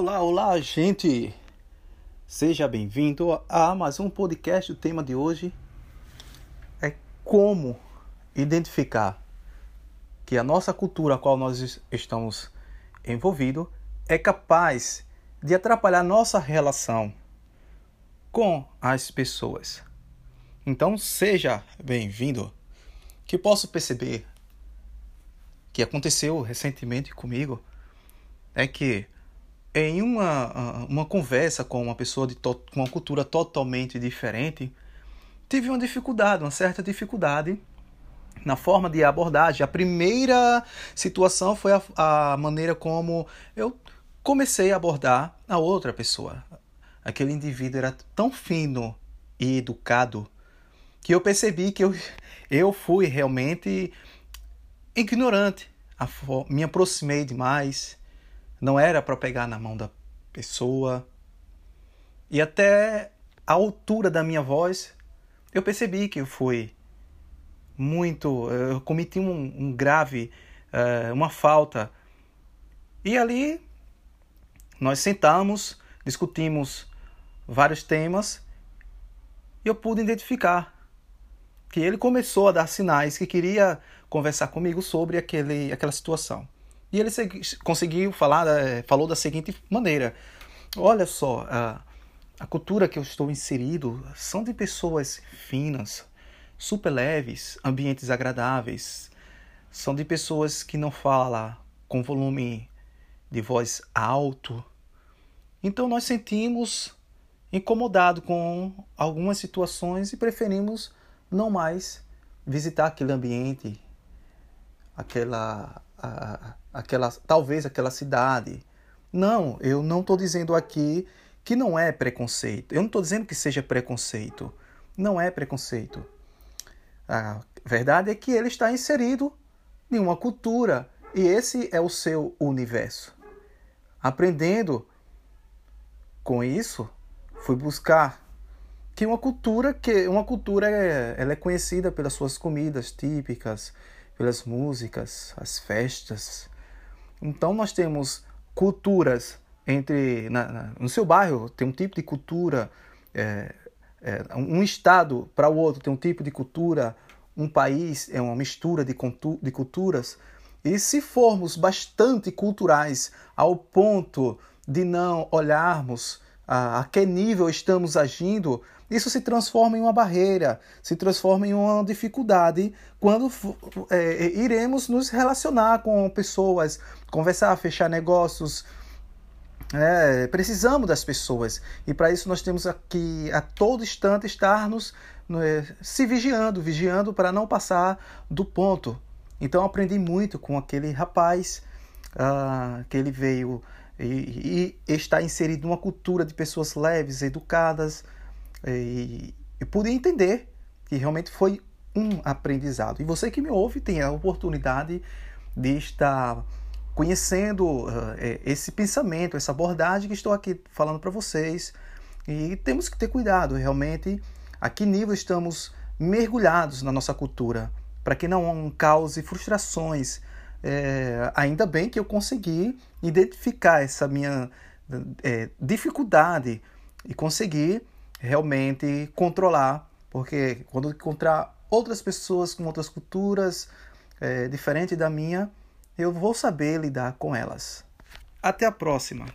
Olá, olá, gente! Seja bem-vindo a mais um podcast. O tema de hoje é como identificar que a nossa cultura a qual nós estamos envolvidos é capaz de atrapalhar nossa relação com as pessoas. Então, seja bem-vindo. Que posso perceber que aconteceu recentemente comigo é que em uma, uma conversa com uma pessoa de com uma cultura totalmente diferente, tive uma dificuldade, uma certa dificuldade na forma de abordagem. A primeira situação foi a, a maneira como eu comecei a abordar a outra pessoa. Aquele indivíduo era tão fino e educado que eu percebi que eu, eu fui realmente ignorante. Me aproximei demais não era para pegar na mão da pessoa. E até a altura da minha voz, eu percebi que eu fui muito. Eu cometi um, um grave, uh, uma falta. E ali nós sentamos, discutimos vários temas e eu pude identificar que ele começou a dar sinais que queria conversar comigo sobre aquele, aquela situação. E ele conseguiu falar, falou da seguinte maneira: Olha só, a, a cultura que eu estou inserido são de pessoas finas, super leves, ambientes agradáveis, são de pessoas que não falam com volume de voz alto. Então nós sentimos incomodado com algumas situações e preferimos não mais visitar aquele ambiente, aquela a, aquela, talvez aquela cidade. Não, eu não estou dizendo aqui que não é preconceito. Eu não estou dizendo que seja preconceito. Não é preconceito. A verdade é que ele está inserido em uma cultura e esse é o seu universo. Aprendendo com isso, fui buscar que uma cultura que uma cultura é, ela é conhecida pelas suas comidas típicas, pelas músicas, as festas. Então nós temos culturas entre na, na, no seu bairro tem um tipo de cultura, é, é, um estado para o outro tem um tipo de cultura, um país é uma mistura de, de culturas. E se formos bastante culturais ao ponto de não olharmos a, a que nível estamos agindo, isso se transforma em uma barreira, se transforma em uma dificuldade quando é, é, iremos nos relacionar com pessoas, conversar, fechar negócios. É, precisamos das pessoas e para isso nós temos que a todo instante estarmos é, se vigiando, vigiando para não passar do ponto. Então aprendi muito com aquele rapaz uh, que ele veio e, e está inserido numa cultura de pessoas leves, educadas, e, e pude entender que realmente foi um aprendizado. E você que me ouve tem a oportunidade de estar conhecendo uh, esse pensamento, essa abordagem que estou aqui falando para vocês. E temos que ter cuidado realmente a que nível estamos mergulhados na nossa cultura, para que não cause frustrações. É, ainda bem que eu consegui identificar essa minha é, dificuldade e conseguir realmente controlar, porque quando encontrar outras pessoas com outras culturas é, diferente da minha, eu vou saber lidar com elas. Até a próxima!